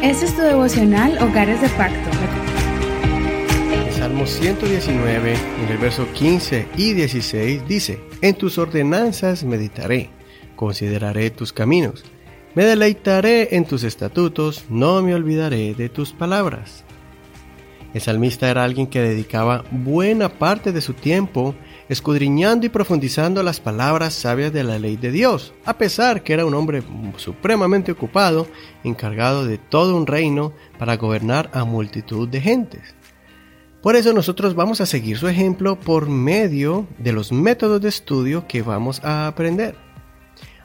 Este es tu devocional Hogares de Pacto. Salmo 119, en el verso 15 y 16 dice, En tus ordenanzas meditaré, consideraré tus caminos, me deleitaré en tus estatutos, no me olvidaré de tus palabras. El salmista era alguien que dedicaba buena parte de su tiempo escudriñando y profundizando las palabras sabias de la ley de Dios, a pesar que era un hombre supremamente ocupado, encargado de todo un reino para gobernar a multitud de gentes. Por eso nosotros vamos a seguir su ejemplo por medio de los métodos de estudio que vamos a aprender.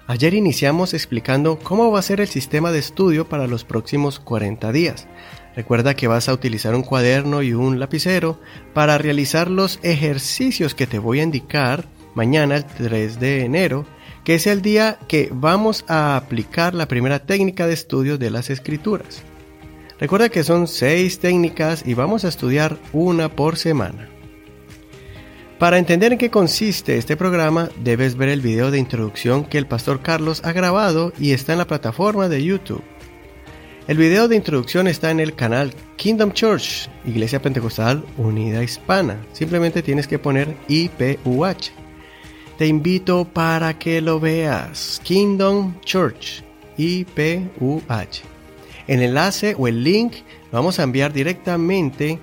Ayer iniciamos explicando cómo va a ser el sistema de estudio para los próximos 40 días. Recuerda que vas a utilizar un cuaderno y un lapicero para realizar los ejercicios que te voy a indicar mañana, el 3 de enero, que es el día que vamos a aplicar la primera técnica de estudio de las escrituras. Recuerda que son seis técnicas y vamos a estudiar una por semana. Para entender en qué consiste este programa, debes ver el video de introducción que el pastor Carlos ha grabado y está en la plataforma de YouTube. El video de introducción está en el canal Kingdom Church, Iglesia Pentecostal Unida Hispana. Simplemente tienes que poner IPUH. Te invito para que lo veas. Kingdom Church, IPUH. El enlace o el link lo vamos a enviar directamente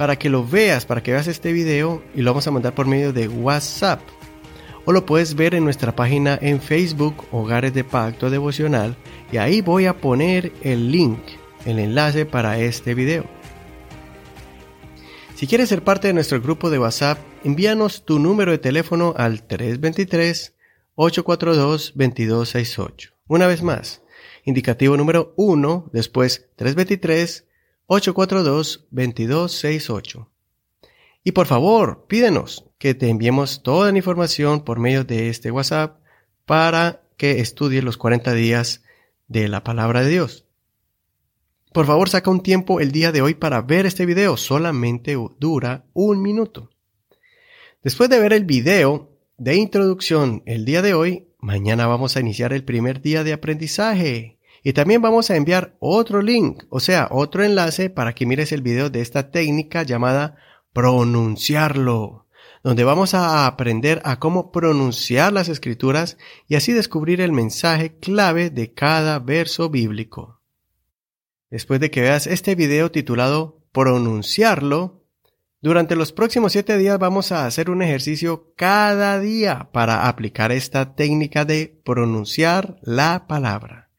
para que lo veas, para que veas este video y lo vamos a mandar por medio de WhatsApp. O lo puedes ver en nuestra página en Facebook, Hogares de Pacto Devocional, y ahí voy a poner el link, el enlace para este video. Si quieres ser parte de nuestro grupo de WhatsApp, envíanos tu número de teléfono al 323-842-2268. Una vez más, indicativo número 1, después 323-842-2268. Y por favor, pídenos que te enviemos toda la información por medio de este WhatsApp para que estudies los 40 días de la palabra de Dios. Por favor, saca un tiempo el día de hoy para ver este video. Solamente dura un minuto. Después de ver el video de introducción el día de hoy, mañana vamos a iniciar el primer día de aprendizaje. Y también vamos a enviar otro link, o sea, otro enlace para que mires el video de esta técnica llamada pronunciarlo donde vamos a aprender a cómo pronunciar las escrituras y así descubrir el mensaje clave de cada verso bíblico. Después de que veas este video titulado Pronunciarlo, durante los próximos siete días vamos a hacer un ejercicio cada día para aplicar esta técnica de pronunciar la palabra.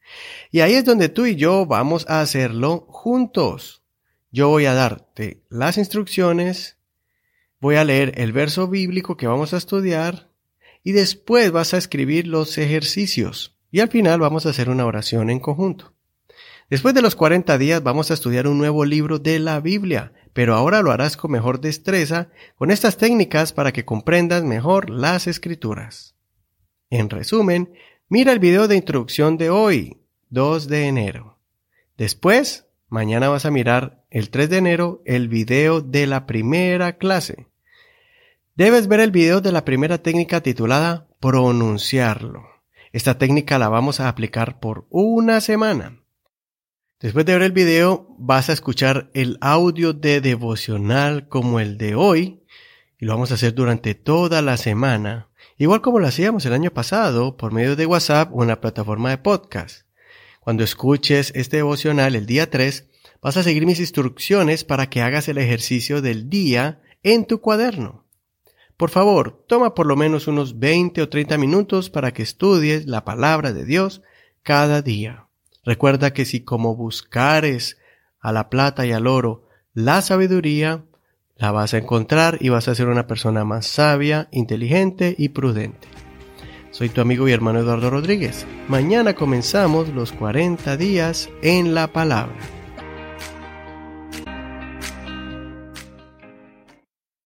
Y ahí es donde tú y yo vamos a hacerlo juntos. Yo voy a darte las instrucciones, Voy a leer el verso bíblico que vamos a estudiar y después vas a escribir los ejercicios y al final vamos a hacer una oración en conjunto. Después de los 40 días vamos a estudiar un nuevo libro de la Biblia, pero ahora lo harás con mejor destreza con estas técnicas para que comprendas mejor las escrituras. En resumen, mira el video de introducción de hoy, 2 de enero. Después, mañana vas a mirar el 3 de enero el video de la primera clase. Debes ver el video de la primera técnica titulada pronunciarlo. Esta técnica la vamos a aplicar por una semana. Después de ver el video vas a escuchar el audio de devocional como el de hoy y lo vamos a hacer durante toda la semana, igual como lo hacíamos el año pasado por medio de WhatsApp o en la plataforma de podcast. Cuando escuches este devocional el día 3, vas a seguir mis instrucciones para que hagas el ejercicio del día en tu cuaderno. Por favor, toma por lo menos unos 20 o 30 minutos para que estudies la palabra de Dios cada día. Recuerda que si como buscares a la plata y al oro la sabiduría, la vas a encontrar y vas a ser una persona más sabia, inteligente y prudente. Soy tu amigo y hermano Eduardo Rodríguez. Mañana comenzamos los 40 días en la palabra.